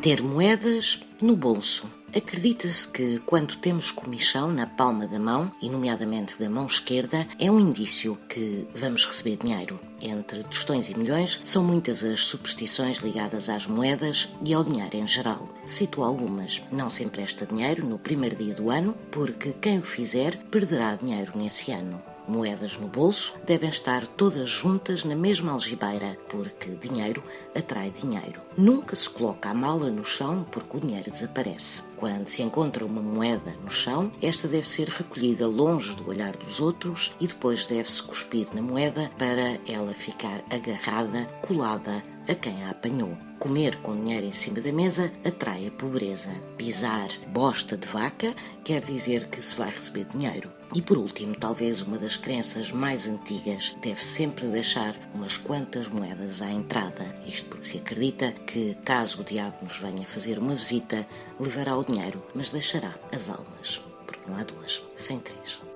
Ter moedas no bolso. Acredita-se que quando temos comichão na palma da mão, e nomeadamente da mão esquerda, é um indício que vamos receber dinheiro. Entre tostões e milhões, são muitas as superstições ligadas às moedas e ao dinheiro em geral. Cito algumas. Não se empresta dinheiro no primeiro dia do ano, porque quem o fizer perderá dinheiro nesse ano moedas no bolso devem estar todas juntas na mesma algibeira, porque dinheiro atrai dinheiro. Nunca se coloca a mala no chão porque o dinheiro desaparece. Quando se encontra uma moeda no chão, esta deve ser recolhida longe do olhar dos outros e depois deve-se cuspir na moeda para ela ficar agarrada, colada a quem a apanhou. Comer com dinheiro em cima da mesa atrai a pobreza. Pisar bosta de vaca quer dizer que se vai receber dinheiro. E por último, talvez uma das crenças mais antigas, deve sempre deixar umas quantas moedas à entrada. Isto porque se acredita que, caso o diabo nos venha fazer uma visita, levará o dinheiro, mas deixará as almas. Porque não há duas, sem três.